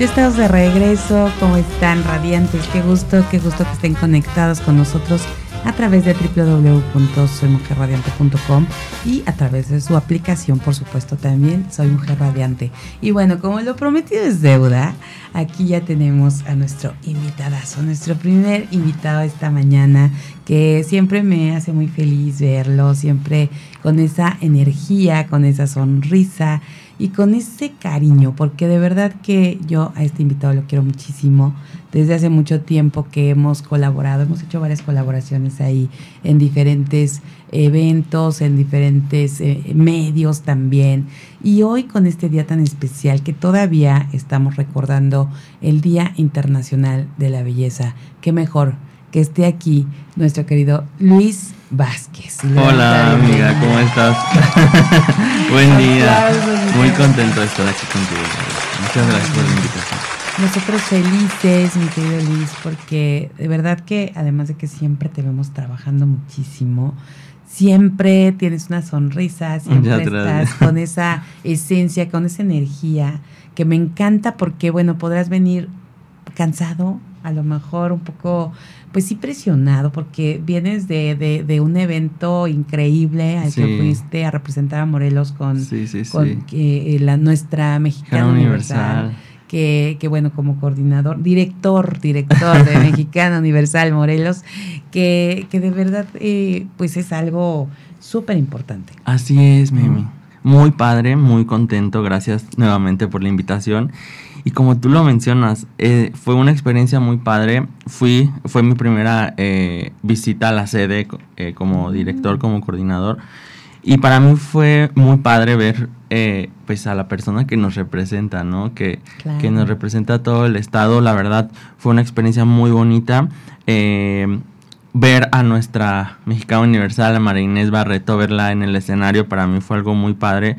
Ya estamos de regreso, ¿cómo están radiantes? Qué gusto, qué gusto que estén conectados con nosotros a través de www.soymujerradiante.com y a través de su aplicación, por supuesto, también Soy Mujer Radiante. Y bueno, como lo prometido es deuda, aquí ya tenemos a nuestro invitadazo, nuestro primer invitado esta mañana, que siempre me hace muy feliz verlo, siempre con esa energía, con esa sonrisa y con ese cariño, porque de verdad que yo a este invitado lo quiero muchísimo. Desde hace mucho tiempo que hemos colaborado, hemos hecho varias colaboraciones ahí en diferentes eventos, en diferentes eh, medios también. Y hoy con este día tan especial que todavía estamos recordando el Día Internacional de la Belleza, qué mejor que esté aquí nuestro querido Luis Vázquez. Hola amiga, ¿cómo estás? Buen día. Muy contento de estar aquí contigo. Muchas gracias por la invitación. Nosotros felices, mi querido Luis, porque de verdad que además de que siempre te vemos trabajando muchísimo, siempre tienes una sonrisa, siempre estás con esa esencia, con esa energía que me encanta porque, bueno, podrás venir cansado, a lo mejor un poco pues sí presionado porque vienes de, de, de un evento increíble al que fuiste a representar a Morelos con, con eh, la, nuestra Mexicana Universal. Que, que, bueno, como coordinador, director, director de Mexicana Universal Morelos, que, que de verdad eh, pues es algo súper importante. Así es, Mimi. Muy padre, muy contento, gracias nuevamente por la invitación. Y como tú lo mencionas, eh, fue una experiencia muy padre. Fui, fue mi primera eh, visita a la sede eh, como director, como coordinador. Y para mí fue muy padre ver pues a la persona que nos representa, ¿no? Que, que nos representa todo el estado. La verdad, fue una experiencia muy bonita. ver a nuestra mexicana universal, a María Inés Barreto, verla en el escenario, para mí fue algo muy padre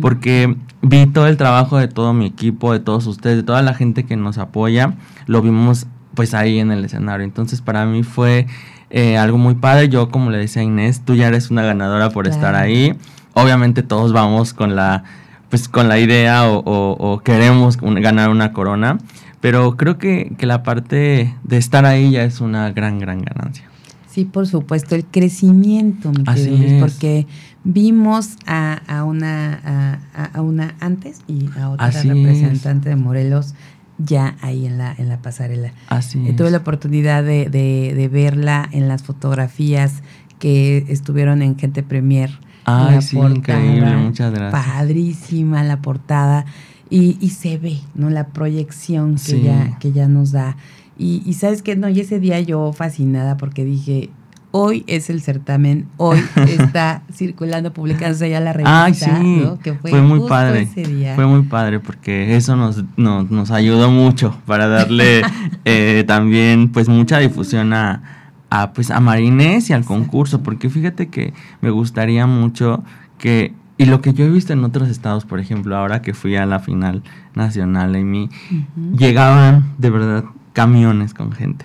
porque vi todo el trabajo de todo mi equipo, de todos ustedes, de toda la gente que nos apoya, lo vimos pues ahí en el escenario. Entonces para mí fue eh, algo muy padre. Yo como le decía a Inés, tú ya eres una ganadora por estar ahí. Obviamente todos vamos con la pues con la idea o, queremos ganar una corona, pero creo que, que la parte de estar ahí ya es una gran, gran ganancia. Sí, por supuesto, el crecimiento, mi Así es. porque vimos a, a una a, una antes y a otra representante de Morelos ya ahí en la en la pasarela. Así eh, Tuve la oportunidad de, de, verla en las fotografías que estuvieron en Gente Premier. Ay, sí, increíble, muchas gracias. Padrísima la portada y, y se ve, ¿no? La proyección que, ya, que ya nos da. Y, y sabes que no, y ese día yo fascinada porque dije, hoy es el certamen, hoy está circulando, publicándose ya la revista. Ah, sí, que fue, muy padre. Fue muy padre porque eso nos, nos, ayudó mucho para darle eh, también pues mucha difusión a, a, pues, a Marinés y al concurso, porque fíjate que me gustaría mucho que y lo que yo he visto en otros estados, por ejemplo, ahora que fui a la final nacional en mí, llegaban de verdad camiones con gente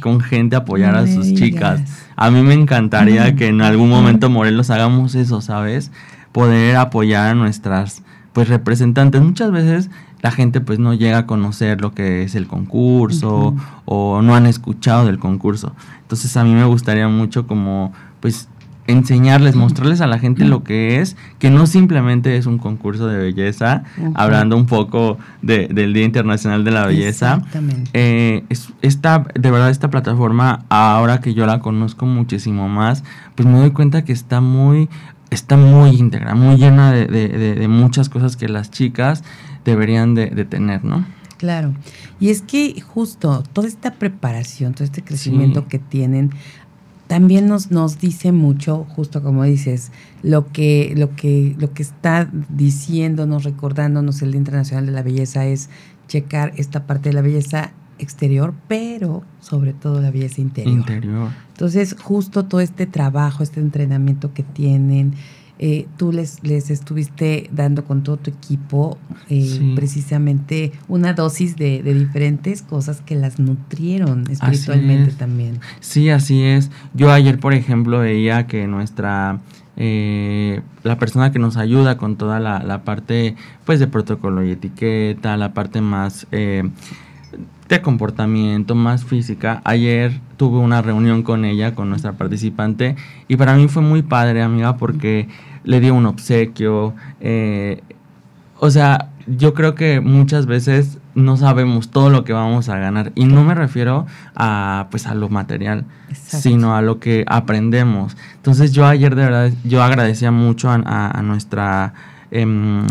con gente apoyar a sus chicas. A mí me encantaría que en algún momento Morelos hagamos eso, ¿sabes? Poder apoyar a nuestras pues representantes. Muchas veces la gente pues no llega a conocer lo que es el concurso o no han escuchado del concurso. Entonces a mí me gustaría mucho como pues enseñarles, mostrarles a la gente lo que es, que no simplemente es un concurso de belleza, hablando un poco del Día Internacional de la Belleza. Exactamente. Eh, esta, de verdad, esta plataforma, ahora que yo la conozco muchísimo más, pues me doy cuenta que está muy, está muy íntegra, muy llena de, muchas cosas que las chicas deberían de, tener, ¿no? Claro. Y es que justo toda esta preparación, todo este crecimiento que tienen, también nos, nos dice mucho, justo como dices, lo que, lo que, lo que está diciéndonos, recordándonos el Día Internacional de la Belleza es checar esta parte de la belleza exterior, pero sobre todo la belleza interior. Interior. Entonces, justo todo este trabajo, este entrenamiento que tienen, eh, tú les, les estuviste dando con todo tu equipo eh, precisamente una dosis de, diferentes cosas que las nutrieron espiritualmente también. Sí, así es. Yo ayer, por ejemplo, veía que nuestra... Eh, la persona que nos ayuda con toda la, la, parte pues de protocolo y etiqueta, la parte más de comportamiento, más física. Ayer tuve una reunión con ella, con nuestra participante, y para mí fue muy padre, amiga, porque le dio un obsequio. Eh, o sea, yo creo que muchas veces no sabemos todo lo que vamos a ganar. Y no me refiero a pues a lo material, sino a lo que aprendemos. Entonces yo ayer de verdad, yo agradecía mucho a, nuestra em,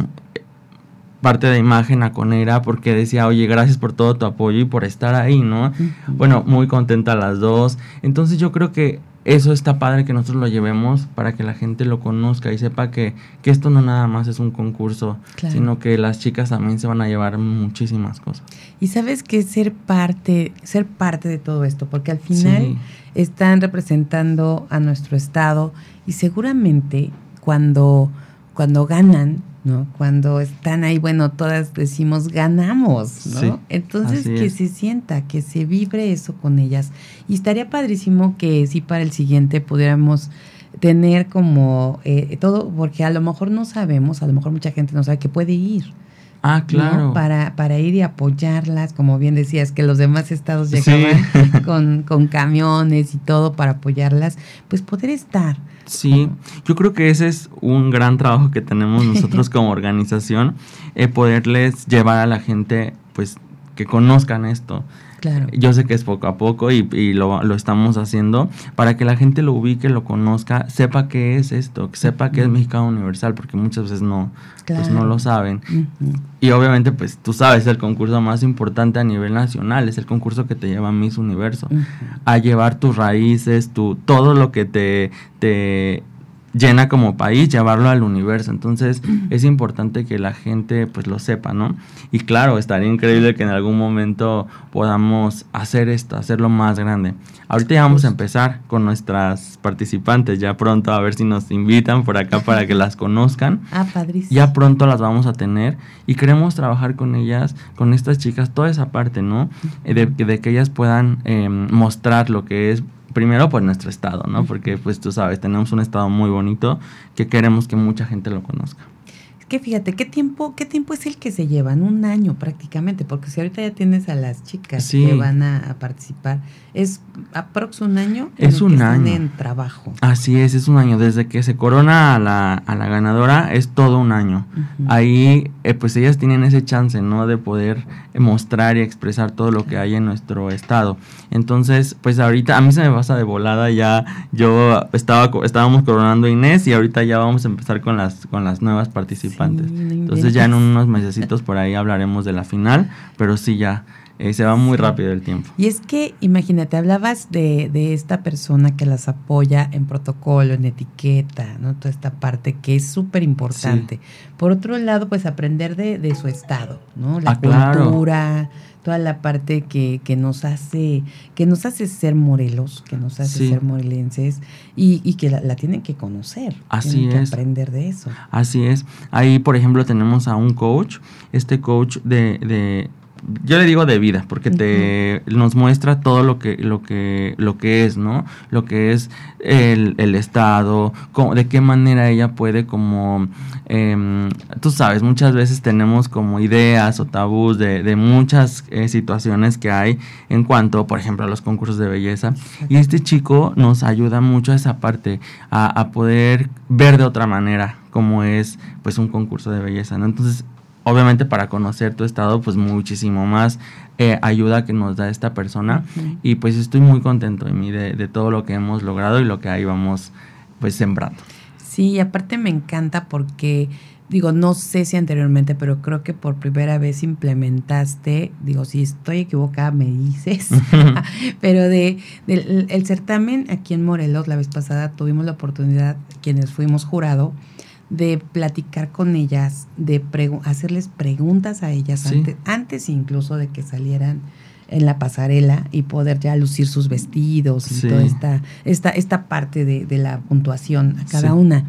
parte de imagen a Conera porque decía, oye, gracias por todo tu apoyo y por estar ahí, ¿no? Bueno, muy contenta las dos. Entonces yo creo que eso está padre que nosotros lo llevemos para que la gente lo conozca y sepa que, que esto no nada más es un concurso, sino que las chicas también se van a llevar muchísimas cosas. Y sabes que ser parte, ser parte de todo esto, porque al final están representando a nuestro estado y seguramente cuando, cuando ganan, ¿no? Cuando están ahí, bueno, todas decimos ganamos, ¿no? Entonces que se sienta, que se vibre eso con ellas. Y estaría padrísimo que si para el siguiente pudiéramos tener como eh, todo, porque a lo mejor no sabemos, a lo mejor mucha gente no sabe que puede ir. Ah, claro. Para, para ir y apoyarlas, como bien decías, que los demás estados llegaban con, con camiones y todo para apoyarlas, pues poder estar. Sí, yo creo que ese es un gran trabajo que tenemos nosotros como organización, eh, poderles llevar a la gente, pues, que conozcan esto. Claro. Yo sé que es poco a poco y, lo, estamos haciendo. Para que la gente lo ubique, lo conozca, sepa qué es esto, sepa qué es Mexicano Universal, porque muchas veces no, pues no lo saben. Y obviamente, pues tú sabes, el concurso más importante a nivel nacional, es el concurso que te lleva a Miss Universo, a llevar tus raíces, tu, todo lo que te, te llena como país, llevarlo al universo. Entonces es importante que la gente pues lo sepa, ¿no? Y claro, estaría increíble que en algún momento podamos hacer esto, hacerlo más grande. Ahorita ya vamos a empezar con nuestras participantes, ya pronto a ver si nos invitan por acá para que las conozcan. Ah, padrísimo. Ya pronto las vamos a tener y queremos trabajar con ellas, con estas chicas, toda esa parte, ¿no? De, de que ellas puedan em, mostrar lo que es primero por nuestro estado, ¿no? Porque pues tú sabes, tenemos un estado muy bonito que queremos que mucha gente lo conozca que fíjate, ¿qué tiempo, ¿qué tiempo es el que se llevan? Un año prácticamente, porque si ahorita ya tienes a las chicas que van a, participar, es aprox un año. Es un año. En trabajo. Así es, es un año. Desde que se corona a la, a la ganadora es todo un año. Ahí, eh, pues ellas tienen ese chance, ¿no? De poder mostrar y expresar todo lo que hay en nuestro estado. Entonces, pues ahorita a mí se me pasa de volada ya. Yo estaba, estábamos coronando a Inés y ahorita ya vamos a empezar con las, con las nuevas participantes. Entonces ya en unos mesecitos por ahí hablaremos de la final, pero sí ya eh, se va muy rápido el tiempo. Y es que, imagínate, hablabas de, de, esta persona que las apoya en protocolo, en etiqueta, ¿no? Toda esta parte que es súper importante. Por otro lado, pues aprender de, de su estado, ¿no? La ah, cultura, toda la parte que, que, nos hace, que nos hace ser morelos, que nos hace ser morelenses y, y que la, tienen que conocer. Así tienen es. Que aprender de eso. Así es. Ahí, por ejemplo, tenemos a un coach, este coach de, de yo le digo de vida, porque te nos muestra todo lo que, lo que, lo que es, ¿no? Lo que es el, el Estado, de qué manera ella puede como, em, tú sabes, muchas veces tenemos como ideas o tabús de, de muchas eh, situaciones que hay en cuanto, por ejemplo, a los concursos de belleza. Y este chico nos ayuda mucho a esa parte, a, a poder ver de otra manera cómo es pues un concurso de belleza, ¿no? Entonces, obviamente para conocer tu estado, pues muchísimo más eh, ayuda que nos da esta persona. Y pues estoy muy contento de mí, de, todo lo que hemos logrado y lo que ahí vamos pues sembrando. Sí, y aparte me encanta porque digo, no sé si anteriormente, pero creo que por primera vez implementaste, digo, si estoy equivocada me dices, pero de, el certamen aquí en Morelos la vez pasada tuvimos la oportunidad, quienes fuimos jurado, de platicar con ellas, de hacerles preguntas a ellas antes, antes incluso de que salieran en la pasarela y poder ya lucir sus vestidos y toda esta, esta, esta parte de, de la puntuación a cada una.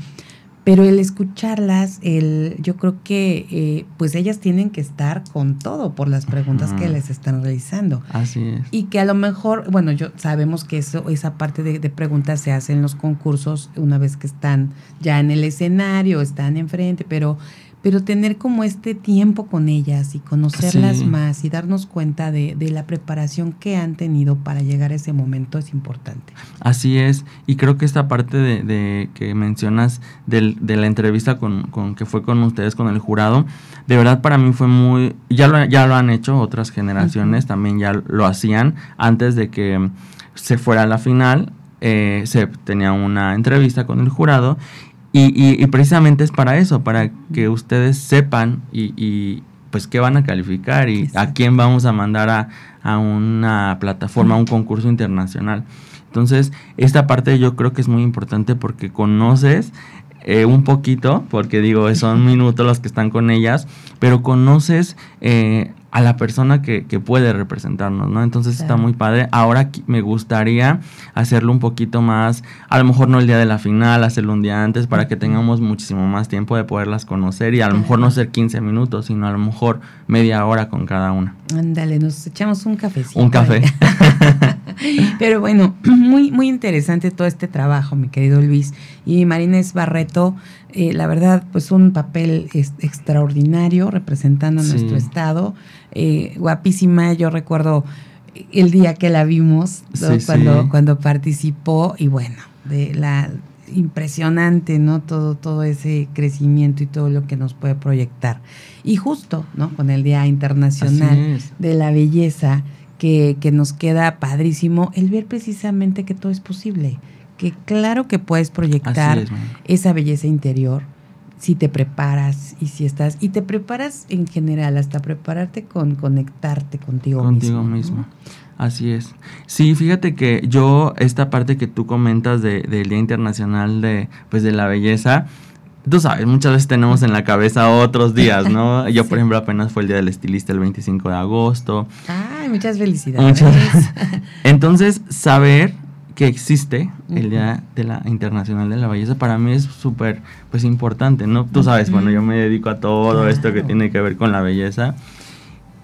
Pero el escucharlas, el, yo creo que eh, pues ellas tienen que estar con todo por las preguntas que les están realizando. Así es. Y que a lo mejor, bueno, yo sabemos que eso, esa parte de, de preguntas se hace en los concursos una vez que están ya en el escenario, están enfrente, pero pero tener como este tiempo con ellas y conocerlas más y darnos cuenta de, la preparación que han tenido para llegar a ese momento es importante. Así es, y creo que esta parte de, que mencionas de la entrevista con, que fue con ustedes, con el jurado, de verdad para mí fue muy, ya lo, ya lo han hecho otras generaciones, también ya lo hacían antes de que se fuera a la final, eh, se tenía una entrevista con el jurado y, precisamente es para eso, para que ustedes sepan y, pues qué van a calificar y a quién vamos a mandar a, una plataforma, a un concurso internacional. Entonces, esta parte yo creo que es muy importante porque conoces eh, un poquito, porque digo, son minutos los que están con ellas, pero conoces eh, a la persona que, que, puede representarnos, ¿no? Entonces está muy padre. Ahora me gustaría hacerlo un poquito más, a lo mejor no el día de la final, hacerlo un día antes para que tengamos muchísimo más tiempo de poderlas conocer y a lo mejor no ser 15 minutos, sino a lo mejor media hora con cada una. Ándale, nos echamos un cafecito. Un café. Pero bueno, muy, muy interesante todo este trabajo, mi querido Luis. Y Marines Barreto, eh, la verdad, pues un papel extraordinario representando a nuestro estado. Eh, guapísima, yo recuerdo el día que la vimos, cuando, cuando participó, y bueno, de la impresionante, ¿no? Todo, todo ese crecimiento y todo lo que nos puede proyectar. Y justo, ¿no? Con el Día Internacional de la Belleza, que, que nos queda padrísimo, el ver precisamente que todo es posible que claro que puedes proyectar esa belleza interior si te preparas y si estás y te preparas en general hasta prepararte con conectarte contigo, contigo mismo. Así es. Sí, fíjate que yo esta parte que tú comentas de, del Día Internacional de pues de la belleza Tú sabes, muchas veces tenemos en la cabeza otros días, ¿no? Yo, por ejemplo, apenas fue el Día del Estilista el 25 de agosto. Ay, muchas felicidades. Muchas. Entonces, saber que existe el Día de la Internacional de la Belleza para mí es súper pues importante, ¿no? Tú sabes, bueno, yo me dedico a todo esto que tiene que ver con la belleza.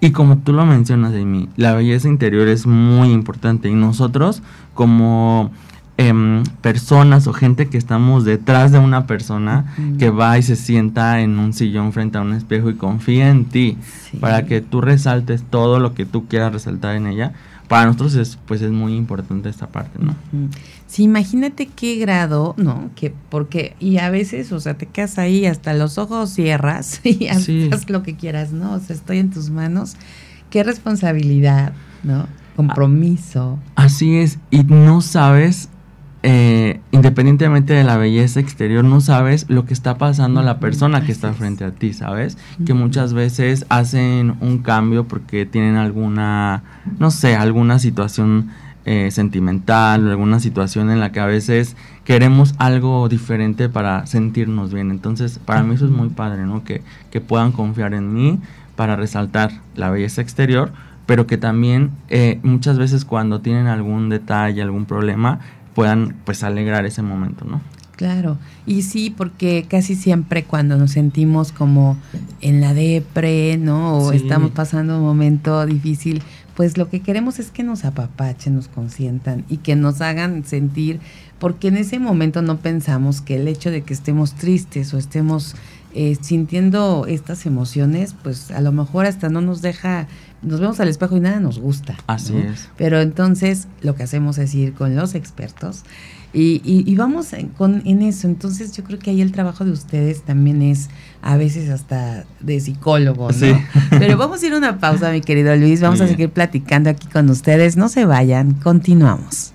Y como tú lo mencionas, Amy, la belleza interior es muy importante y nosotros como em, personas o gente que estamos detrás de una persona que va y se sienta en un sillón frente a un espejo y confía en ti para que tú resaltes todo lo que tú quieras resaltar en ella, para nosotros es, pues es muy importante esta parte, ¿no? Sí, imagínate qué grado, ¿no? Que porque, y a veces, o sea, te quedas ahí, hasta los ojos cierras y haces lo que quieras, ¿no? O sea, estoy en tus manos. Qué responsabilidad, ¿no? Compromiso. Así es, y no sabes eh, independientemente de la belleza exterior, no sabes lo que está pasando a la persona que está frente a ti, ¿sabes? Que muchas veces hacen un cambio porque tienen alguna, no sé, alguna situación eh, sentimental o alguna situación en la que a veces queremos algo diferente para sentirnos bien. Entonces, para mí eso es muy padre, ¿no? Que, que puedan confiar en mí para resaltar la belleza exterior, pero que también eh, muchas veces cuando tienen algún detalle, algún problema, puedan pues alegrar ese momento, ¿no? Claro, y sí, porque casi siempre cuando nos sentimos como en la depre, ¿no? O estamos pasando un momento difícil, pues lo que queremos es que nos apapachen, nos consientan y que nos hagan sentir, porque en ese momento no pensamos que el hecho de que estemos tristes o estemos eh, sintiendo estas emociones, pues a lo mejor hasta no nos deja nos vemos al espejo y nada nos gusta. Así es. Pero entonces lo que hacemos es ir con los expertos y, y, vamos en, con, en eso. Entonces yo creo que ahí el trabajo de ustedes también es a veces hasta de psicólogo, ¿no? Sí. Pero vamos a ir a una pausa, mi querido Luis. Vamos a seguir platicando aquí con ustedes. No se vayan, continuamos.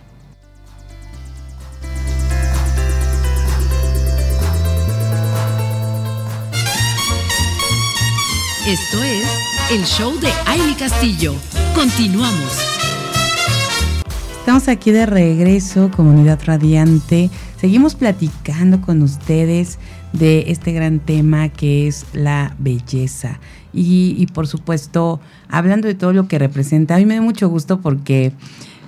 Esto es el show de Aile Castillo. Continuamos. Estamos aquí de regreso, comunidad radiante. Seguimos platicando con ustedes de este gran tema que es la belleza. Y, y, por supuesto, hablando de todo lo que representa, a mí me da mucho gusto porque,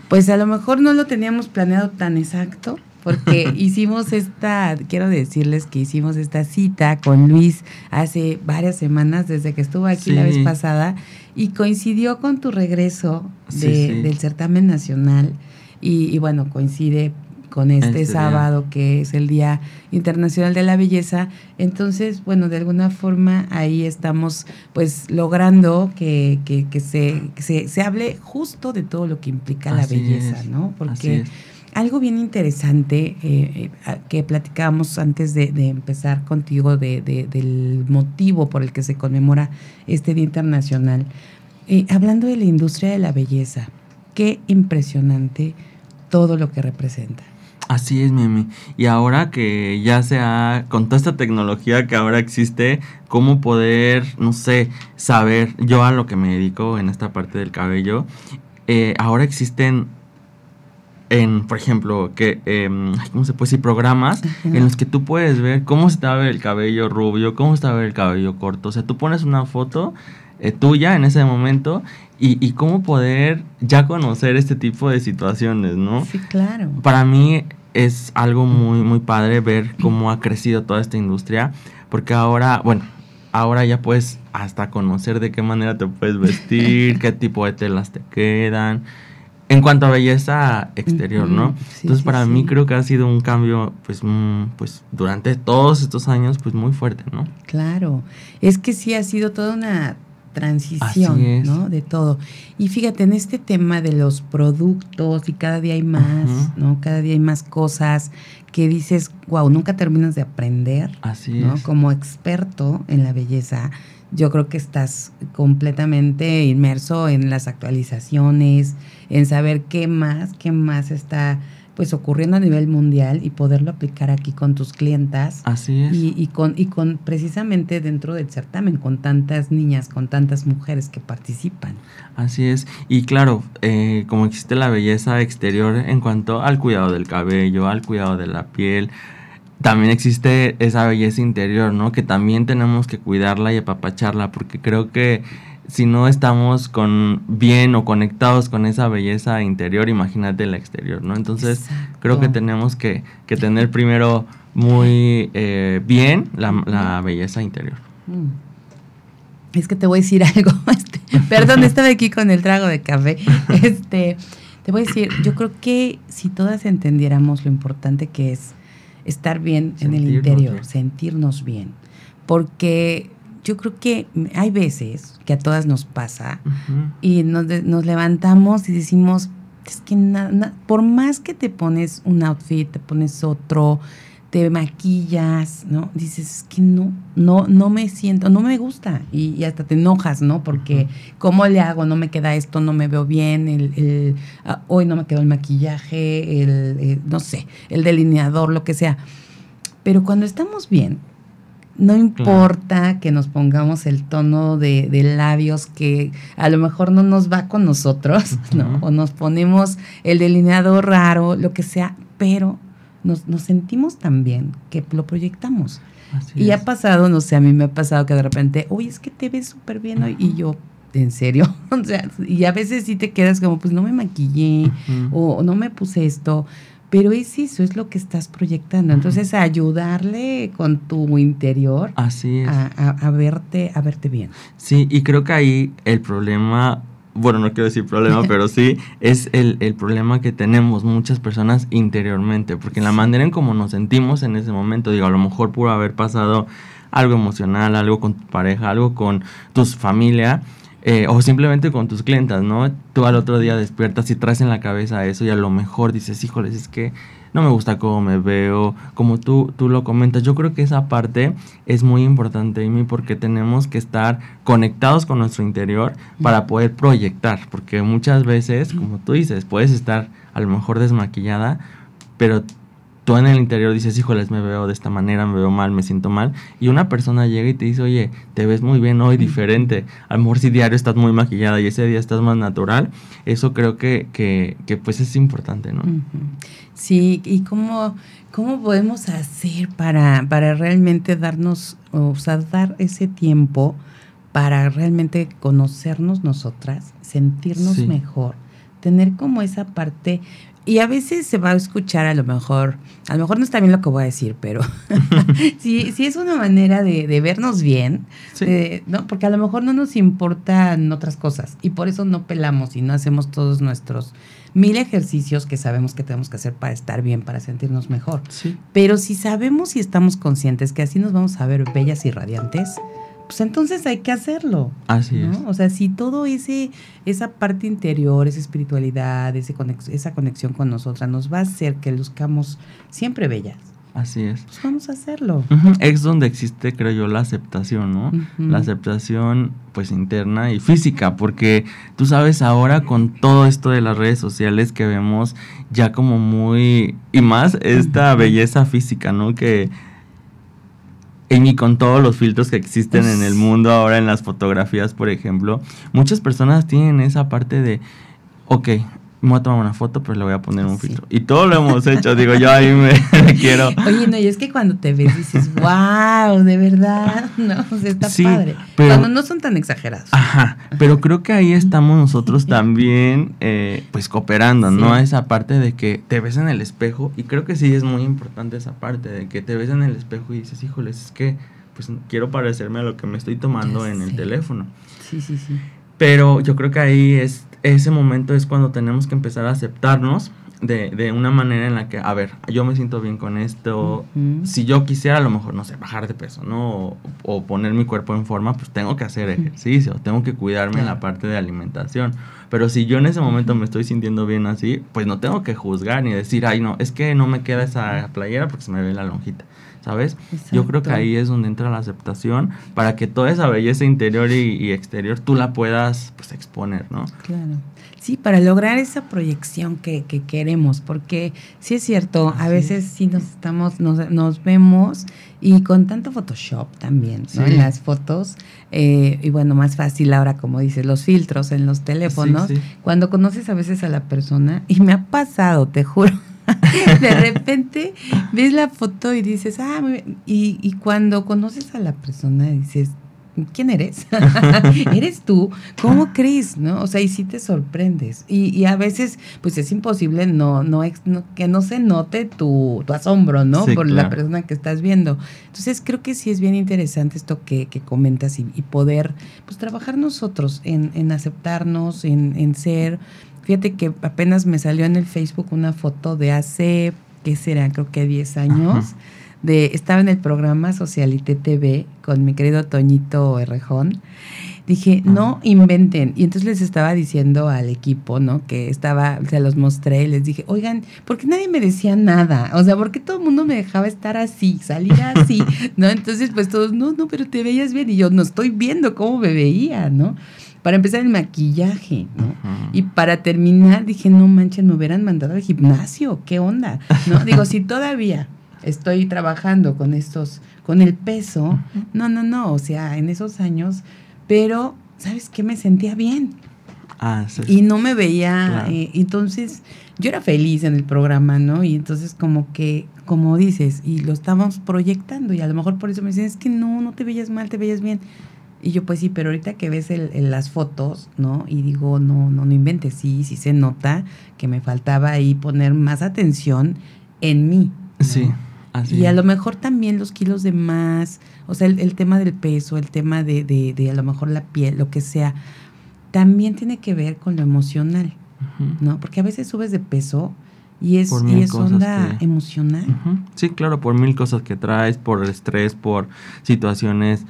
pues a lo mejor no lo teníamos planeado tan exacto, porque hicimos esta, quiero decirles que hicimos esta cita con Luis hace varias semanas, desde que estuvo aquí la vez pasada, y coincidió con tu regreso del certamen nacional. Y, bueno, coincide con este, este sábado que es el Día Internacional de la Belleza. Entonces, bueno, de alguna forma ahí estamos pues logrando que, que, se, se, hable justo de todo lo que implica la belleza, ¿no? Porque algo bien interesante eh, eh, que platicábamos antes de, empezar contigo de, del motivo por el que se conmemora este Día Internacional, eh, hablando de la industria de la belleza, qué impresionante todo lo que representa. Así es, Mimi. Y ahora que ya se ha, con toda esta tecnología que ahora existe, cómo poder, no sé, saber, yo a lo que me dedico en esta parte del cabello, ahora existen en, por ejemplo, que, eh, ¿cómo se puede decir? Programas en los que tú puedes ver cómo se te va a ver el cabello rubio, cómo se te va a ver el cabello corto. O sea, tú pones una foto eh, tuya en ese momento y, y, cómo poder ya conocer este tipo de situaciones, ¿no? Sí, claro. Para mí es algo muy, muy padre ver cómo ha crecido toda esta industria, porque ahora, bueno, ahora ya puedes hasta conocer de qué manera te puedes vestir, qué tipo de telas te quedan. En cuanto a belleza exterior, ¿no? Entonces para mí creo que ha sido un cambio, pues, pues durante todos estos años, pues muy fuerte, ¿no? Claro, es que sí ha sido toda una transición, ¿no? De todo. Y fíjate, en este tema de los productos y cada día hay más, ¿no? Cada día hay más cosas que dices, wow, nunca terminas de aprender, Así ¿no? Como experto en la belleza, yo creo que estás completamente inmerso en las actualizaciones, en saber qué más, qué más está pues ocurriendo a nivel mundial y poderlo aplicar aquí con tus clientas. Así es. Y, con, y con precisamente dentro del certamen, con tantas niñas, con tantas mujeres que participan. Así es. Y claro, eh, como existe la belleza exterior en cuanto al cuidado del cabello, al cuidado de la piel, también existe esa belleza interior, ¿no? Que también tenemos que cuidarla y apapacharla, porque creo que si no estamos con bien o conectados con esa belleza interior, imagínate la exterior, ¿no? Entonces creo que tenemos que, tener primero muy eh, bien la, belleza interior. Mm. Es que te voy a decir algo, este, perdón, estaba aquí con el trago de café. Este, te voy a decir, yo creo que si todas entendiéramos lo importante que es estar bien en el interior, sentirnos bien. Porque yo creo que hay veces que a todas nos pasa y nos, nos, levantamos y decimos, es que nada, por más que te pones un outfit, te pones otro, te maquillas, ¿no? Dices, es que no, no, no me siento, no me gusta. Y, hasta te enojas, ¿no? Porque, ¿cómo le hago? No me queda esto, no me veo bien, el, el ah, hoy no me quedó el maquillaje, el, no sé, el delineador, lo que sea. Pero cuando estamos bien, no importa que nos pongamos el tono de, labios que a lo mejor no nos va con nosotros, ¿no? O nos ponemos el delineador raro, lo que sea, pero nos, nos sentimos tan bien que lo proyectamos. y ha pasado, no sé, a mí me ha pasado que de repente, uy, es que te ves súper bien hoy. Y yo, ¿en serio? o sea, y a veces sí te quedas como, pues no me maquillé o no me puse esto. Pero es eso, es lo que estás proyectando. Entonces, ayudarle con tu interior Así A, a, verte, a verte bien. Sí, y creo que ahí el problema bueno, no quiero decir problema, pero sí es el, problema que tenemos muchas personas interiormente, porque la manera en cómo nos sentimos en ese momento, digo, a lo mejor por haber pasado algo emocional, algo con tu pareja, algo con tu familia, eh, o simplemente con tus clientas, ¿no? Tú al otro día despiertas y traes en la cabeza eso y a lo mejor dices, híjoles, es que no me gusta cómo me veo, como tú, tú lo comentas. Yo creo que esa parte es muy importante, Amy, porque tenemos que estar conectados con nuestro interior para poder proyectar, porque muchas veces, como tú dices, puedes estar a lo mejor desmaquillada, pero tú en el interior dices, híjoles, me veo de esta manera, me veo mal, me siento mal. Y una persona llega y te dice, oye, te ves muy bien hoy, diferente. A lo mejor si diario estás muy maquillada y ese día estás más natural, eso creo que, que, que pues es importante, ¿no? Sí, y cómo, cómo podemos hacer para, para realmente darnos, o sea, dar ese tiempo para realmente conocernos nosotras, sentirnos mejor, tener como esa parte y a veces se va a escuchar a lo mejor, a lo mejor no está bien lo que voy a decir, pero sí, sí es una manera de, vernos bien, ¿no? Porque a lo mejor no nos importan otras cosas y por eso no pelamos y no hacemos todos nuestros mil ejercicios que sabemos que tenemos que hacer para estar bien, para sentirnos mejor. Pero si sabemos y estamos conscientes que así nos vamos a ver bellas y radiantes, pues entonces hay que hacerlo. Así es. O sea, si todo ese, esa parte interior, esa espiritualidad, ese esa conexión con nosotras nos va a hacer que luzcamos siempre bellas. Así es. Pues vamos a hacerlo. Es donde existe, creo yo, la aceptación, ¿no? La aceptación, pues, interna y física, porque tú sabes ahora con todo esto de las redes sociales que vemos ya como muy, y más esta belleza física, ¿no? Que y con todos los filtros que existen en el mundo ahora en las fotografías, por ejemplo, muchas personas tienen esa parte de, ok, me voy a tomar una foto, pero le voy a poner un filtro. Y todo lo hemos hecho, digo, yo ahí me, quiero. Oye, no, y es que cuando te ves dices, wow, de verdad, no, o sea, está padre. cuando no son tan exagerados. Ajá, pero creo que ahí estamos nosotros también, eh, pues cooperando, ¿no? Esa parte de que te ves en el espejo, y creo que sí es muy importante esa parte, de que te ves en el espejo y dices, híjoles, es que, pues quiero parecerme a lo que me estoy tomando en el teléfono. Sí, sí, sí. Pero yo creo que ahí es ese momento es cuando tenemos que empezar a aceptarnos de, de, una manera en la que, a ver, yo me siento bien con esto. Si yo quisiera, a lo mejor, no sé, bajar de peso, ¿no? O, poner mi cuerpo en forma, pues tengo que hacer ejercicio, tengo que cuidarme en la parte de alimentación. Pero si yo en ese momento me estoy sintiendo bien así, pues no tengo que juzgar ni decir, ay, no, es que no me queda esa playera porque se me ve la lonjita. ¿Sabes? Yo creo que ahí es donde entra la aceptación para que toda esa belleza interior y, exterior tú la puedas pues exponer, ¿no? Claro. Sí, para lograr esa proyección que, que queremos, porque sí es cierto, a veces sí nos estamos, nos, nos vemos y con tanto Photoshop también, ¿no? En las fotos, eh, y bueno, más fácil ahora, como dices, los filtros en los teléfonos, cuando conoces a veces a la persona, y me ha pasado, te juro, de repente ves la foto y dices, ah, y, y cuando conoces a la persona dices, ¿quién eres? ¿Eres tú? ¿Cómo crees? ¿No? O sea, y sí te sorprendes. Y, y a veces, pues es imposible no, no, que no se note tu, tu asombro, ¿no? Por la persona que estás viendo. Entonces, creo que sí es bien interesante esto que, que comentas y, y, poder, pues, trabajar nosotros en, en aceptarnos, en, en ser Fíjate que apenas me salió en el Facebook una foto de hace, ¿qué será? Creo que 10 años. De, estaba en el programa Socialite TV con mi querido Toñito Herrejón. Dije, no inventen. Y entonces les estaba diciendo al equipo, ¿no? Que estaba, se los mostré y les dije, oigan, ¿por qué nadie me decía nada? O sea, ¿por qué todo el mundo me dejaba estar así, salir así? ¿No? Entonces, pues todos, no, no, pero te veías bien. Y yo no estoy viendo cómo me veía, ¿no? Para empezar el maquillaje, ¿no? Y para terminar dije, no manches, me hubieran mandado al gimnasio, ¿qué onda? ¿No? Digo, si todavía estoy trabajando con estos, con el peso, no, no, no, o sea, en esos años, pero, ¿sabes qué? Me sentía bien. Ah, sí. Y no me veía, eh, entonces yo era feliz en el programa, ¿no? Y entonces como que, como dices, y lo estábamos proyectando y a lo mejor por eso me dicen, es que no, no te veías mal, te veías bien. Y yo, pues sí, pero ahorita que ves el, las fotos, ¿no? Y digo, no, no, no inventes, sí, sí se nota que me faltaba ahí poner más atención en mí. Sí, así. Y a lo mejor también los kilos de más, o sea, el, tema del peso, el tema de, de, de, a lo mejor la piel, lo que sea, también tiene que ver con lo emocional, ¿no? Porque a veces subes de peso y es, y es onda emocional. Sí, claro, por mil cosas que traes, por estrés, por situaciones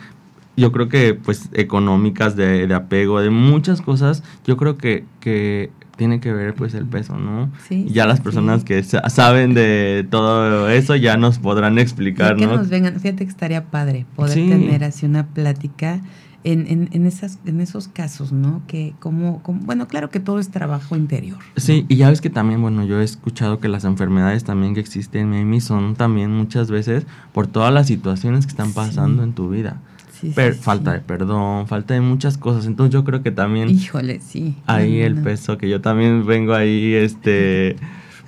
yo creo que pues económicas de, de, apego, de muchas cosas, yo creo que, que tiene que ver pues el peso, ¿no? Sí, ya las personas que saben de todo eso ya nos podrán explicar, ¿no? Que nos vengan, fíjate que estaría padre poder tener así una plática en, en, esas, en esos casos, ¿no? Que como, bueno, claro que todo es trabajo interior. Sí, y ya ves que también, bueno, yo he escuchado que las enfermedades también que existen, Mimi, son también muchas veces por todas las situaciones que están pasando en tu vida. Sí, falta de perdón, falta de muchas cosas. Entonces yo creo que también... Híjole, sí. Ahí el peso que yo también vengo ahí, este,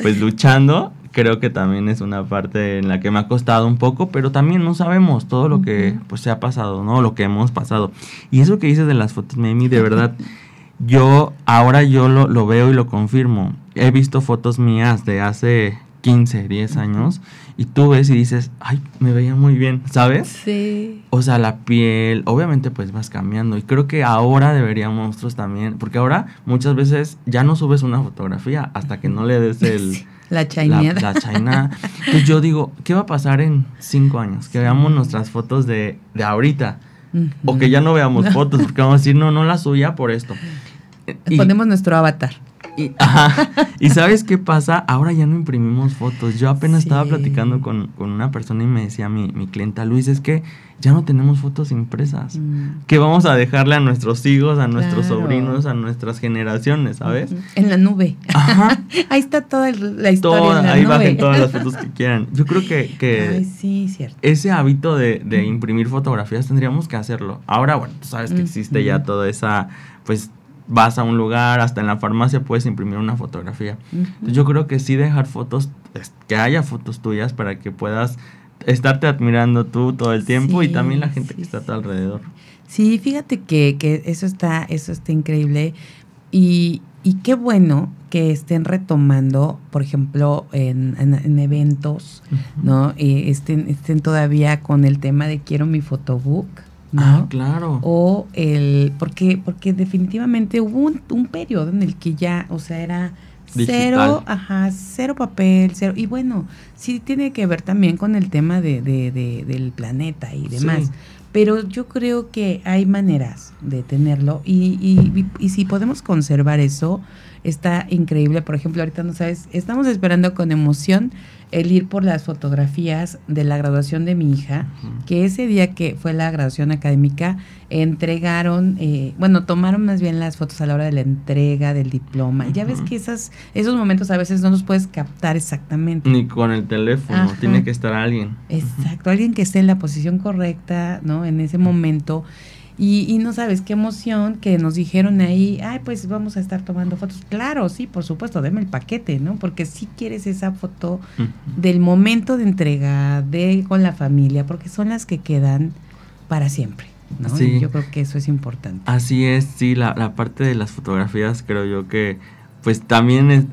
pues luchando creo que también es una parte en la que me ha costado un poco, pero también no sabemos todo lo que pues se ha pasado, ¿no? Lo que hemos pasado. Y eso que dices de las fotos, Mimi, de verdad, yo ahora yo lo, lo veo y lo confirmo. He visto fotos mías de hace 15, 10 años y tú ves y dices, ay, me veía muy bien, ¿sabes? Sí. O sea, la piel, obviamente pues vas cambiando y creo que ahora deberíamos nosotros también, porque ahora muchas veces ya no subes una fotografía hasta que no le des el... La chaineada. La, China. Entonces yo digo, ¿qué va a pasar en cinco años? Que veamos nuestras fotos de, de ahorita. O que ya no veamos fotos, porque vamos a decir, no, no la subía por esto. Y, Ponemos nuestro avatar. Y, y sabes qué pasa, ahora ya no imprimimos fotos. Yo apenas estaba platicando con, una persona y me decía mi, mi clienta, Luis, es que ya no tenemos fotos impresas. Mm. ¿Qué vamos a dejarle a nuestros hijos, a nuestros sobrinos, a nuestras generaciones, ¿sabes? En la nube. Ajá. ahí está toda la historia. ahí bajen todas las fotos que quieran. Yo creo que, que sí, cierto. ese hábito de, de, imprimir fotografías tendríamos que hacerlo. Ahora, bueno, tú sabes que existe ya toda esa, pues vas a un lugar, hasta en la farmacia puedes imprimir una fotografía. yo creo que sí dejar fotos, que haya fotos tuyas para que puedas estarte admirando tú todo el tiempo y también la gente que está a tu alrededor. Sí, fíjate que, que, eso está, eso está increíble y, y, qué bueno que estén retomando, por ejemplo, en, en, eventos, ¿no? Y estén, estén todavía con el tema de quiero mi photobook. ¿No? Ah, claro. O el, porque, porque definitivamente hubo un, un periodo en el que ya, o sea, era cero, ajá, cero papel, cero, y bueno, sí tiene que ver también con el tema de, de, de del planeta y demás. Pero yo creo que hay maneras de tenerlo y, y, y si podemos conservar eso, está increíble. Por ejemplo, ahorita no sabes, estamos esperando con emoción el ir por las fotografías de la graduación de mi hija, que ese día que fue la graduación académica, entregaron, eh, bueno, tomaron más bien las fotos a la hora de la entrega del diploma. Ya ves que esas, esos momentos a veces no los puedes captar exactamente. Ni con el teléfono, tiene que estar alguien. Exacto, alguien que esté en la posición correcta, ¿no? En ese momento. Y, no sabes qué emoción que nos dijeron ahí, ay, pues vamos a estar tomando fotos. Claro, sí, por supuesto, deme el paquete, ¿no? Porque si quieres esa foto del momento de entrega, de con la familia, porque son las que quedan para siempre. ¿no? Sí. yo creo que eso es importante. Así es, sí, la, la parte de las fotografías creo yo que pues también es,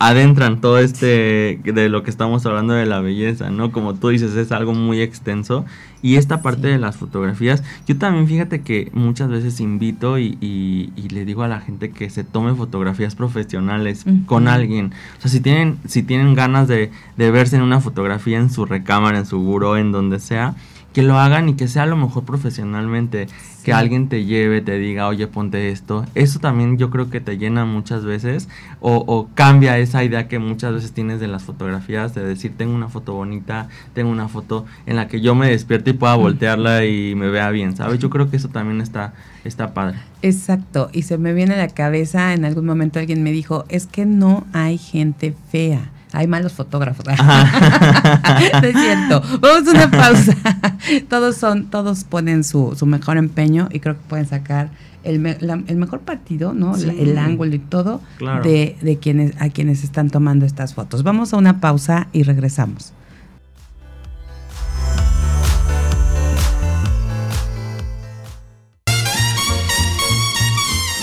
adentran todo este de lo que estamos hablando de la belleza, ¿no? Como tú dices, es algo muy extenso. Y esta parte de las fotografías, yo también fíjate que muchas veces invito y, y, le digo a la gente que se tome fotografías profesionales con alguien. O sea, si tienen, si tienen ganas de, de verse en una fotografía en su recámara, en su buró, en donde sea, que lo hagan y que sea a lo mejor profesionalmente, que alguien te lleve, te diga, oye, ponte esto. Eso también yo creo que te llena muchas veces o, cambia esa idea que muchas veces tienes de las fotografías, de decir, tengo una foto bonita, tengo una foto en la que yo me despierto y pueda voltearla y me vea bien, ¿sabes? Yo creo que eso también está, está padre. Exacto, y se me viene a la cabeza, en algún momento alguien me dijo, es que no hay gente fea hay malos fotógrafos. es cierto. Vamos a una pausa. todos son, todos ponen su, su mejor empeño y creo que pueden sacar el, el mejor partido, ¿no? El ángulo y todo de, de quienes, a quienes están tomando estas fotos. Vamos a una pausa y regresamos.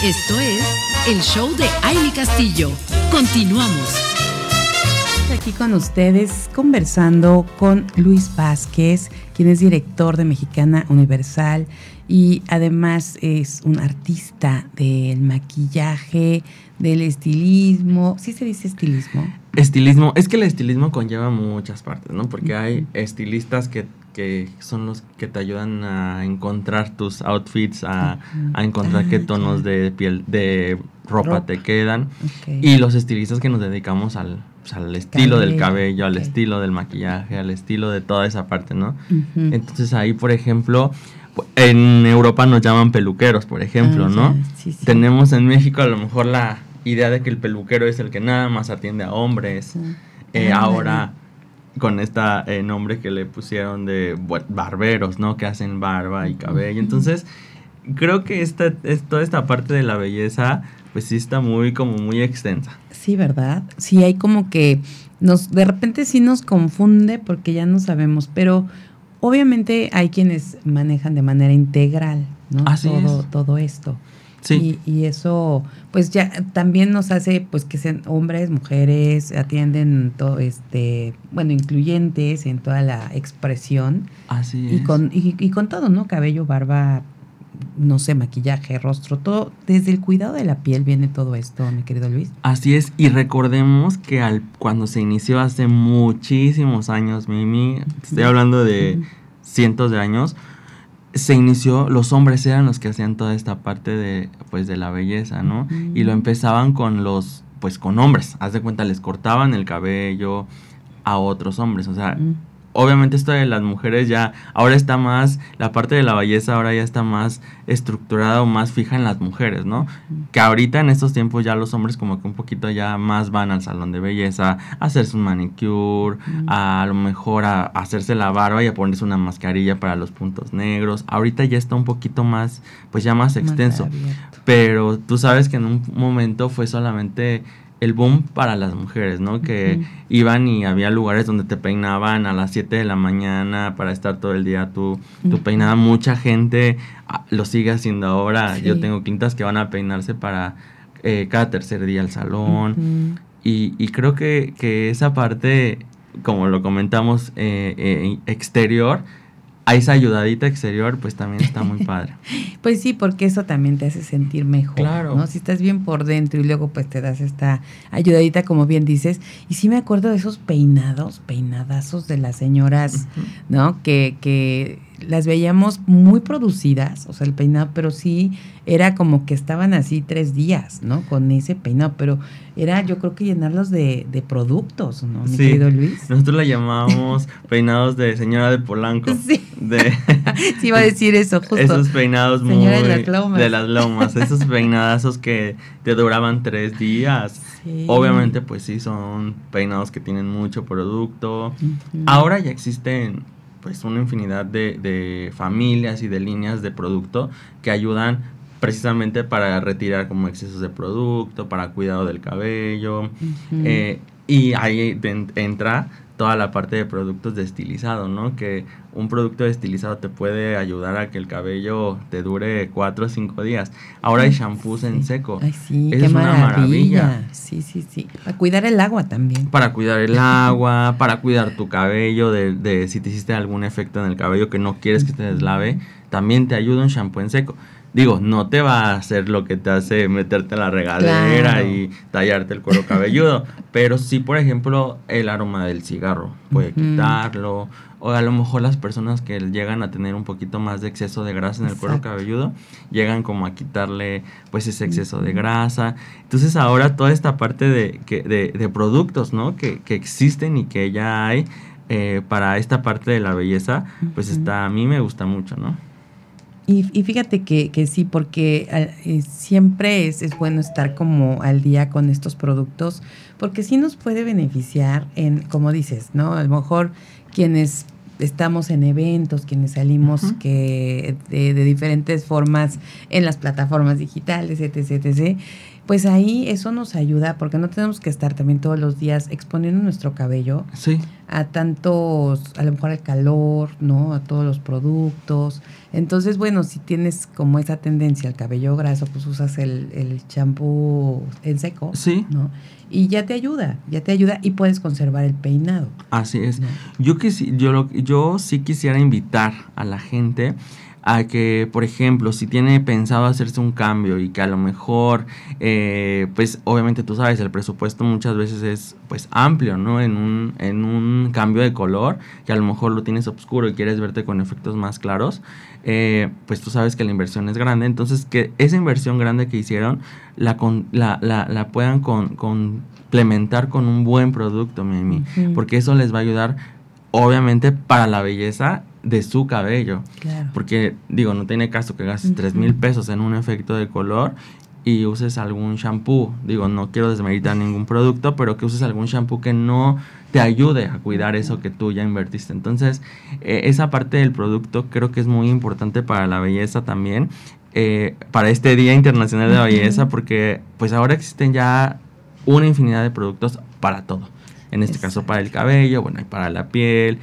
Esto es el show de Aile Castillo. Continuamos aquí con ustedes conversando con Luis Vázquez, quien es director de Mexicana Universal y además es un artista del maquillaje, del estilismo. ¿Sí se dice estilismo? Estilismo, es que el estilismo conlleva muchas partes, ¿no? Porque hay estilistas que, son los que te ayudan a encontrar tus outfits, a, encontrar qué ah, tonos de piel, de ropa, te quedan. Y los estilistas que nos dedicamos al, pues, al estilo del cabello, al estilo del maquillaje, al estilo de toda esa parte, ¿no? Entonces ahí, por ejemplo, en Europa nos llaman peluqueros, por ejemplo, ah, ¿no? Tenemos en México a lo mejor la idea de que el peluquero es el que nada más atiende a hombres. Eh, ahora con este nombre que le pusieron de barberos, ¿no? Que hacen barba y cabello. Entonces, creo que esta, toda esta parte de la belleza, pues sí está muy, como muy extensa. Sí, ¿verdad? Sí, hay como que nos, de repente sí nos confunde porque ya no sabemos, pero obviamente hay quienes manejan de manera integral, ¿no? todo, todo esto. Sí. Y, eso, pues ya también nos hace, pues que sean hombres, mujeres, atienden todo, este, bueno, incluyentes en toda la expresión. Así y Con, y, y con todo, ¿no? Cabello, barba, no sé, maquillaje, rostro, todo, desde el cuidado de la piel viene todo esto, mi querido Luis. Así es, y recordemos que al, cuando se inició hace muchísimos años, Mimi, estoy hablando de cientos de años, se inició, los hombres eran los que hacían toda esta parte de, pues, de la belleza, ¿no? Y lo empezaban con los, pues, con hombres, haz de cuenta, les cortaban el cabello a otros hombres, o sea, obviamente esto de las mujeres ya, ahora está más, la parte de la belleza ahora ya está más estructurada o más fija en las mujeres, ¿no? Que ahorita en estos tiempos ya los hombres como que un poquito ya más van al salón de belleza, a hacerse un manicure, a, lo mejor a, hacerse la barba y a ponerse una mascarilla para los puntos negros. Ahorita ya está un poquito más, pues ya más extenso. pero tú sabes que en un momento fue solamente el boom para las mujeres, ¿no? Que iban y había lugares donde te peinaban a las 7 de la mañana para estar todo el día tú, tú peinada. Mucha gente ah, lo sigue haciendo ahora. Yo tengo quintas que van a peinarse para eh, cada tercer día al salón. y, y, creo que, que, esa parte, como lo comentamos, eh, eh, exterior, a esa ayudadita exterior, pues también está muy padre. pues sí, porque eso también te hace sentir mejor. Claro. ¿no? Si estás bien por dentro y luego pues te das esta ayudadita, como bien dices. Y sí me acuerdo de esos peinados, peinadazos de las señoras, ¿no? Que, que las veíamos muy producidas, o sea, el peinado, pero sí era como que estaban así tres días, ¿no? Con ese peinado, pero era yo creo que llenarlos de, de productos, ¿no, mi querido Luis? Nosotros la llamábamos peinados de señora de Polanco. Sí. De, sí, iba a decir eso, justo. Esos peinados muy de, las lomas. esos peinadazos que te duraban tres días. Obviamente, pues sí, son peinados que tienen mucho producto. Ahora ya existen pues una infinidad de, familias y de líneas de producto que ayudan precisamente para retirar como excesos de producto, para cuidado del cabello. Eh, y ahí entra toda la parte de productos de estilizado, ¿no? Que un producto de estilizado te puede ayudar a que el cabello te dure cuatro o cinco días. Ahora hay shampoos en seco. Ay, sí, es qué una maravilla. Sí, sí, sí. Para cuidar el agua también. Para cuidar el agua, para cuidar tu cabello, de, de si te hiciste algún efecto en el cabello que no quieres que te deslave, también te ayuda un shampoo en seco digo, no te va a hacer lo que te hace meterte a la regadera y tallarte el cuero cabelludo, pero sí, por ejemplo, el aroma del cigarro puede quitarlo, o a lo mejor las personas que llegan a tener un poquito más de exceso de grasa en el cuero cabelludo, llegan como a quitarle pues ese exceso de grasa. Entonces ahora toda esta parte de, que, de, productos, ¿no? Que, que, existen y que ya hay eh, para esta parte de la belleza, pues está, a mí me gusta mucho, ¿no? Y, fíjate que, que, sí, porque eh, siempre es, es, bueno estar como al día con estos productos, porque sí nos puede beneficiar en, como dices, ¿no? A lo mejor quienes estamos en eventos, quienes salimos que de, de, diferentes formas en las plataformas digitales, etc., etc., pues ahí eso nos ayuda porque no tenemos que estar también todos los días exponiendo nuestro cabello a tantos, a lo mejor al calor, ¿no? A todos los productos. Entonces, bueno, si tienes como esa tendencia al cabello graso, pues usas el champú en seco, sí. ¿no? Y ya te ayuda, ya te ayuda y puedes conservar el peinado. Así es. Yo, que, yo, lo, yo sí quisiera invitar a la gente a que, por ejemplo, si tiene pensado hacerse un cambio y que a lo mejor, eh, pues obviamente tú sabes, el presupuesto muchas veces es pues amplio, ¿no? En un, en un cambio de color, que a lo mejor lo tienes oscuro y quieres verte con efectos más claros, eh, pues tú sabes que la inversión es grande, entonces que esa inversión grande que hicieron la, la, la, la, puedan con, complementar con un buen producto, Mimi, porque eso les va a ayudar obviamente para la belleza de su cabello. Porque, digo, no tiene caso que gastes tres mil pesos en un efecto de color y uses algún shampoo. Digo, no quiero desmeritar ningún producto, pero que uses algún shampoo que no te ayude a cuidar eso que tú ya invertiste. Entonces, eh, esa parte del producto creo que es muy importante para la belleza también, eh, para este Día Internacional de la Belleza, porque pues ahora existen ya una infinidad de productos para todo. En este caso para el cabello, bueno, y para la piel,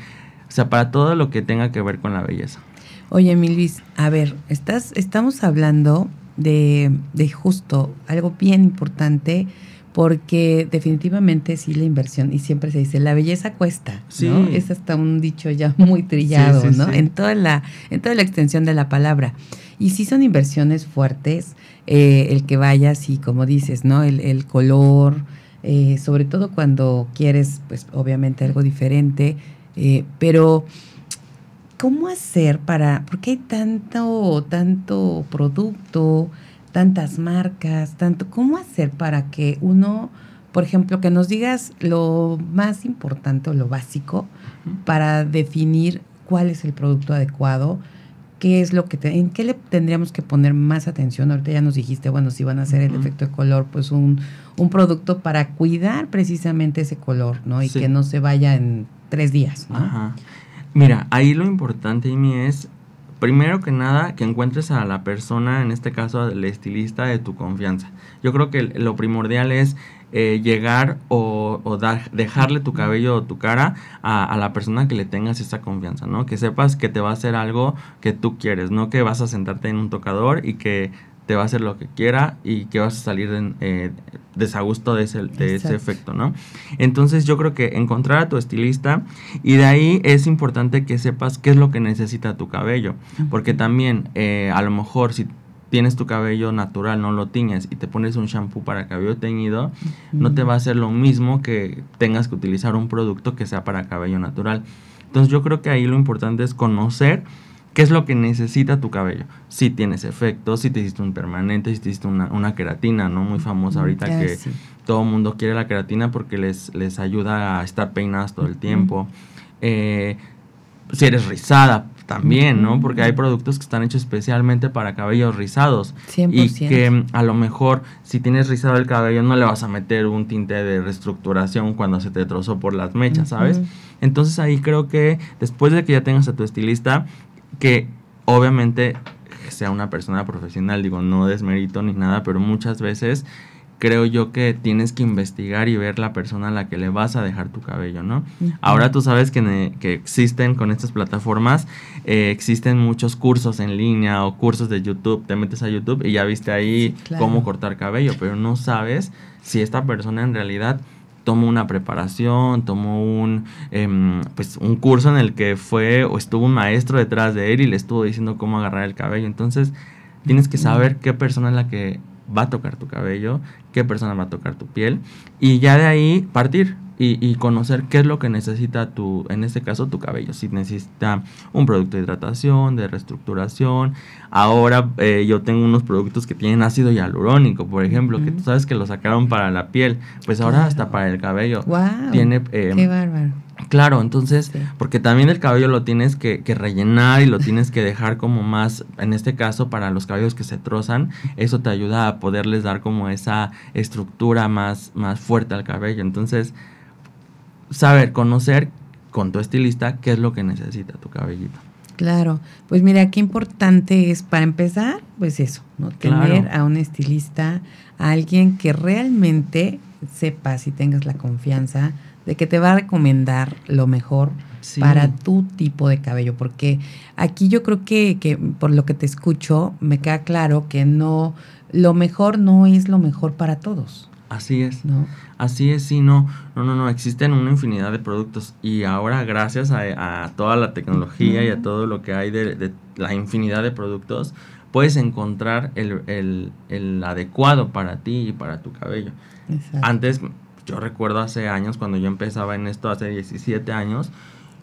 o sea, para todo lo que tenga que ver con la belleza. Oye, Milvis, a ver, estás, estamos hablando de, de justo algo bien importante porque definitivamente sí la inversión, y siempre se dice, la belleza cuesta, ¿no? Es hasta un dicho ya muy trillado, ¿no? En toda, la, en toda la extensión de la palabra. Y sí son inversiones fuertes, eh, el que vayas y como dices, ¿no? El, el color, eh, sobre todo cuando quieres, pues obviamente algo diferente, eh, pero ¿cómo hacer para, porque hay tanto, tanto producto, tantas marcas, tanto, ¿cómo hacer para que uno, por ejemplo, que nos digas lo más importante o lo básico para definir cuál es el producto adecuado? Qué es lo que en qué le tendríamos que poner más atención. Ahorita ya nos dijiste, bueno, si van a hacer el efecto de color, pues un, un producto para cuidar precisamente ese color, ¿no? Y que no se vaya en tres días, ¿no? Ajá. Mira, ahí lo importante, Amy, es primero que nada que encuentres a la persona, en este caso al estilista de tu confianza. Yo creo que lo primordial es eh, llegar o, dejarle tu cabello o tu cara a, la persona que le tengas esa confianza, ¿no? Que sepas que te va a hacer algo que tú quieres, no que vas a sentarte en un tocador y que te va a hacer lo que quiera y que vas a salir eh, desagusto de, ese, de ese efecto, ¿no? Entonces yo creo que encontrar a tu estilista y de ahí es importante que sepas qué es lo que necesita tu cabello, porque también eh, a lo mejor si tienes tu cabello natural, no lo tiñes y te pones un shampoo para cabello teñido, no te va a hacer lo mismo que tengas que utilizar un producto que sea para cabello natural. Entonces yo creo que ahí lo importante es conocer qué es lo que necesita tu cabello. Si tienes efectos, si te hiciste un permanente, si te hiciste una, queratina, ¿no? Muy famosa ahorita que todo el mundo quiere la queratina porque les, les ayuda a estar peinadas todo el tiempo. Eh, si eres rizada, también, ¿no? Porque hay productos que están hechos especialmente para cabellos rizados. 100%. Y que mm, a lo mejor si tienes rizado el cabello no le vas a meter un tinte de reestructuración cuando se te trozó por las mechas, ¿sabes? Entonces ahí creo que después de que ya tengas a tu estilista, que obviamente sea una persona profesional, digo, no desmerito ni nada, pero muchas veces creo yo que tienes que investigar y ver la persona a la que le vas a dejar tu cabello, ¿no? Ahora tú sabes que, que, existen con estas plataformas, eh, existen muchos cursos en línea o cursos de YouTube, te metes a YouTube y ya viste ahí cómo cortar cabello, pero no sabes si esta persona en realidad tomó una preparación, tomó un, em, pues un curso en el que fue o estuvo un maestro detrás de él y le estuvo diciendo cómo agarrar el cabello. Entonces, tienes que saber qué persona es la que va a tocar tu cabello, qué persona va a tocar tu piel y ya de ahí partir y, conocer qué es lo que necesita tu, en este caso tu cabello, si necesita un producto de hidratación, de reestructuración. Ahora eh, yo tengo unos productos que tienen ácido hialurónico, por ejemplo, que tú sabes que lo sacaron para la piel, pues ahora hasta para el cabello. Wow, tiene, eh, qué bárbaro Claro, entonces, porque también el cabello lo tienes que, rellenar y lo tienes que dejar como más, en este caso, para los cabellos que se trozan, eso te ayuda a poderles dar como esa estructura más, más fuerte al cabello. Entonces, saber, conocer con tu estilista qué es lo que necesita tu cabellito. Claro, pues mira, qué importante es para empezar, pues eso, ¿no? Tener a un estilista, a alguien que realmente sepa si tengas la confianza de que te va a recomendar lo mejor para tu tipo de cabello, porque aquí yo creo que, que por lo que te escucho me queda claro que no, lo mejor no es lo mejor para todos. Así es. ¿No? Así es, sí, no, no, no, no, existen una infinidad de productos y ahora gracias a, toda la tecnología y a todo lo que hay de, la infinidad de productos, puedes encontrar el, el, el, adecuado para ti y para tu cabello. Antes yo recuerdo hace años, cuando yo empezaba en esto, hace 17 años,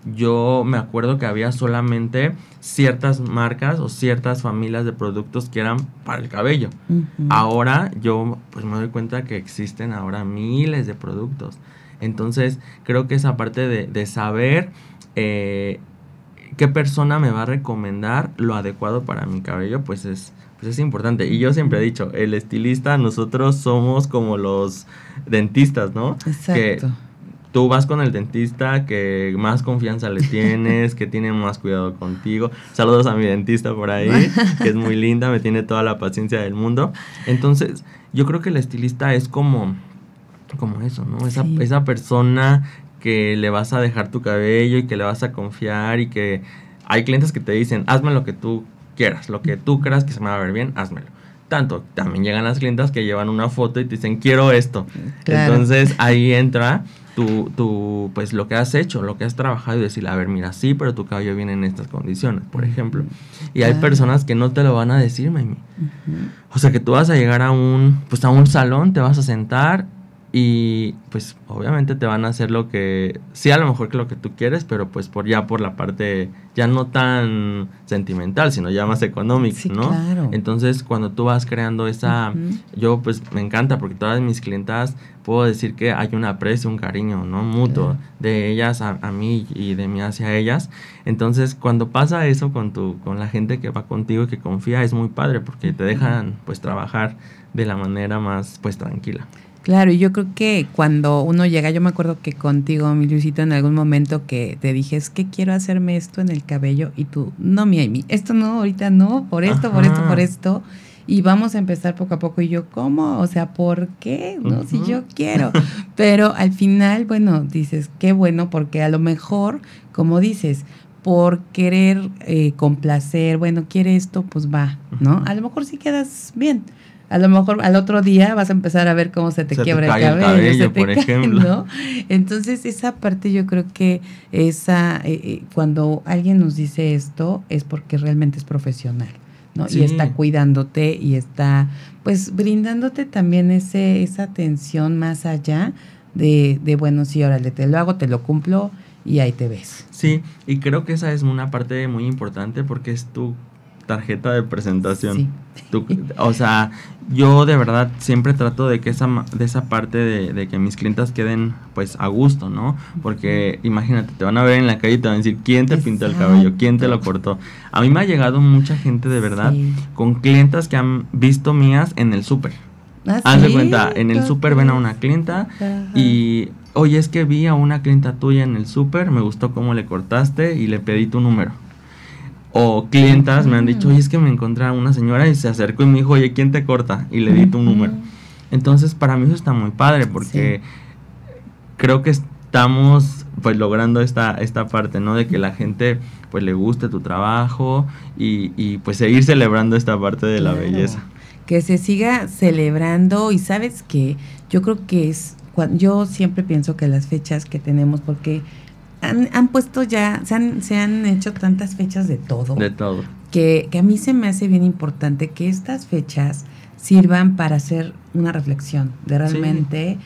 yo me acuerdo que había solamente ciertas marcas o ciertas familias de productos que eran para el cabello. Ahora yo pues me doy cuenta que existen ahora miles de productos. Entonces creo que esa parte de, saber eh, qué persona me va a recomendar lo adecuado para mi cabello, pues es, pues es importante. Y yo siempre he dicho, el estilista, nosotros somos como los dentistas, ¿no? Exacto. Tú vas con el dentista que más confianza le tienes, que tiene más cuidado contigo. Saludos a mi dentista por ahí, que es muy linda, me tiene toda la paciencia del mundo. Entonces, yo creo que el estilista es como, como eso, ¿no? Esa, esa persona que le vas a dejar tu cabello y que le vas a confiar y que hay clientes que te dicen, hazme lo que tú quieras, lo que tú creas que se me va a ver bien, házmelo. Tanto, también llegan las clientes que llevan una foto y te dicen, quiero esto. Entonces ahí entra tu, tu, pues lo que has hecho, lo que has trabajado y decir, a ver, mira, sí, pero tu cabello viene en estas condiciones, por ejemplo. Y hay personas que no te lo van a decir, Mimi. O sea, que tú vas a llegar a un, pues a un salón, te vas a sentar y pues obviamente te van a hacer lo que, sí a lo mejor que lo que tú quieres, pero pues por ya por la parte ya no tan sentimental, sino ya más económica, ¿no? Claro. Entonces cuando tú vas creando esa, yo pues me encanta porque todas mis clientas puedo decir que hay un aprecio, un cariño, ¿no? Mutuo de ellas a, a, mí y de mí hacia ellas. Entonces cuando pasa eso con tu, con la gente que va contigo y que confía es muy padre porque te dejan pues trabajar de la manera más pues tranquila. Claro, y yo creo que cuando uno llega, yo me acuerdo que contigo, mi Luisito, en algún momento que te dije, es que quiero hacerme esto en el cabello, y tú, no, mi Amy, esto no, ahorita no, por esto, por esto, por esto, y vamos a empezar poco a poco. Y yo, ¿cómo? O sea, ¿por qué? No, si yo quiero. Pero al final, bueno, dices, qué bueno, porque a lo mejor, como dices, por querer eh, complacer, bueno, quiere esto, pues va, ¿no? A lo mejor sí quedas bien a lo mejor al otro día vas a empezar a ver cómo se te quiebra el cabello, por ejemplo. Entonces, esa parte yo creo que esa eh, eh, cuando alguien nos dice esto es porque realmente es profesional, ¿no? Y está cuidándote y está pues brindándote también ese esa atención más allá de, de bueno, sí, órale, te lo hago, te lo cumplo y ahí te ves. Sí, y creo que esa es una parte muy importante porque es tu tarjeta de presentación. o sea, yo de verdad siempre trato de que esa, de esa parte de, que mis clientas queden pues a gusto, ¿no? Porque imagínate, te van a ver en la calle y te van a decir, ¿quién te pintó el cabello? ¿Quién te lo cortó? A mí me ha llegado mucha gente de verdad con clientas que han visto mías en el súper. ¿Ah, Haz de cuenta, en el súper ven a una clienta y, oye, es que vi a una clienta tuya en el súper, me gustó cómo le cortaste y le pedí tu número. O clientas me han dicho, oye, es que me encontré a una señora y se acercó y me dijo, oye, ¿quién te corta? Y le di tu número. Entonces, para mí eso está muy padre porque creo que estamos pues logrando esta, esta parte, ¿no? De que la gente pues le guste tu trabajo y, y pues seguir celebrando esta parte de la belleza. Que se siga celebrando y sabes que yo creo que es, yo siempre pienso que las fechas que tenemos, porque han, puesto ya, se han, se han hecho tantas fechas de todo. De todo. Que, que a mí se me hace bien importante que estas fechas sirvan para hacer una reflexión de realmente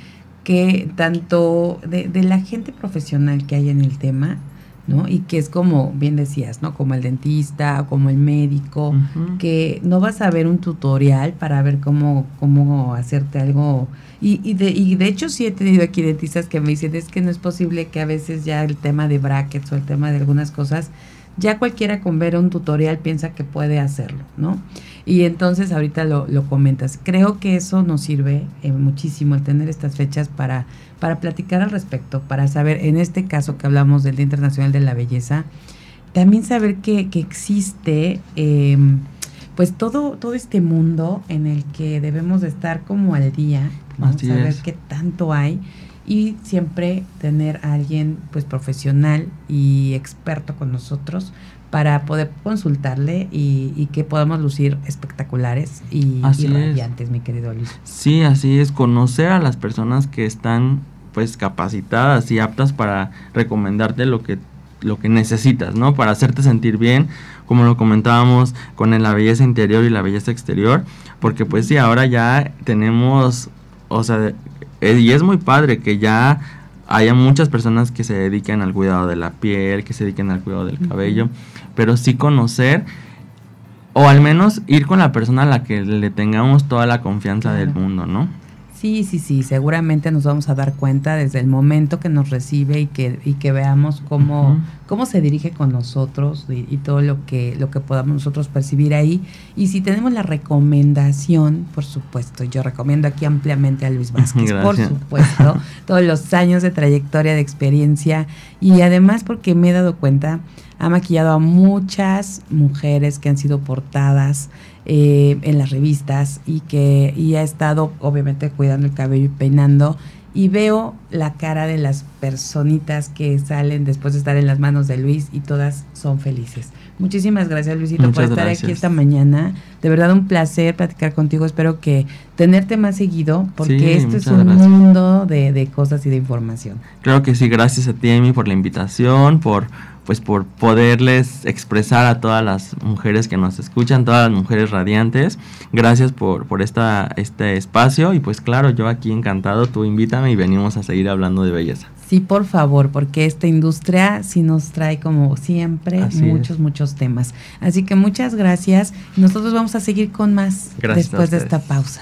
que tanto de, de, la gente profesional que hay en el tema, ¿no? Y que es como, bien decías, ¿no? Como el dentista, como el médico, que no vas a ver un tutorial para ver cómo, cómo hacerte algo. Y, y, de, y de hecho sí he tenido aquí dentistas que me dicen, es que no es posible que a veces ya el tema de brackets o el tema de algunas cosas, ya cualquiera con ver un tutorial piensa que puede hacerlo, ¿no? Y entonces ahorita lo, lo comentas. Creo que eso nos sirve eh, muchísimo el tener estas fechas para, para platicar al respecto, para saber, en este caso que hablamos del Día Internacional de la Belleza, también saber que, que existe em, pues todo, todo este mundo en el que debemos de estar como al día, saber qué tanto hay y siempre tener a alguien pues profesional y experto con nosotros para poder consultarle y, que podamos lucir espectaculares y, radiantes, mi querido Luis. Sí, así es, conocer a las personas que están pues capacitadas y aptas para recomendarte lo que lo que necesitas, ¿no? Para hacerte sentir bien, como lo comentábamos con la belleza interior y la belleza exterior, porque pues sí, ahora ya tenemos, o sea, eh, y es muy padre que ya haya muchas personas que se dediquen al cuidado de la piel, que se dediquen al cuidado del cabello, pero sí conocer o al menos ir con la persona a la que le tengamos toda la confianza del mundo, ¿no? Sí, sí, sí, seguramente nos vamos a dar cuenta desde el momento que nos recibe y que, y que veamos cómo, cómo se dirige con nosotros y, todo lo que, lo que podamos nosotros percibir ahí. Y si tenemos la recomendación, por supuesto, yo recomiendo aquí ampliamente a Luis Vázquez, por supuesto, todos los años de trayectoria, de experiencia y además porque me he dado cuenta, ha maquillado a muchas mujeres que han sido portadas eh, en las revistas y que y ha estado obviamente cuidando el cabello y peinando y veo la cara de las personitas que salen después de estar en las manos de Luis y todas son felices. Muchísimas gracias Luisito por estar aquí esta mañana. De verdad un placer platicar contigo. Espero que tenerte más seguido porque esto es un mundo de, de cosas y de información. Claro que sí, gracias a ti Amy por la invitación, por pues por poderles expresar a todas las mujeres que nos escuchan, todas las mujeres radiantes. Gracias por, por esta, este espacio y pues claro, yo aquí encantado, tú invítame y venimos a seguir hablando de belleza. Sí, por favor, porque esta industria sí nos trae como siempre muchos, muchos temas. Así que muchas gracias. Nosotros vamos a seguir con más después de esta pausa.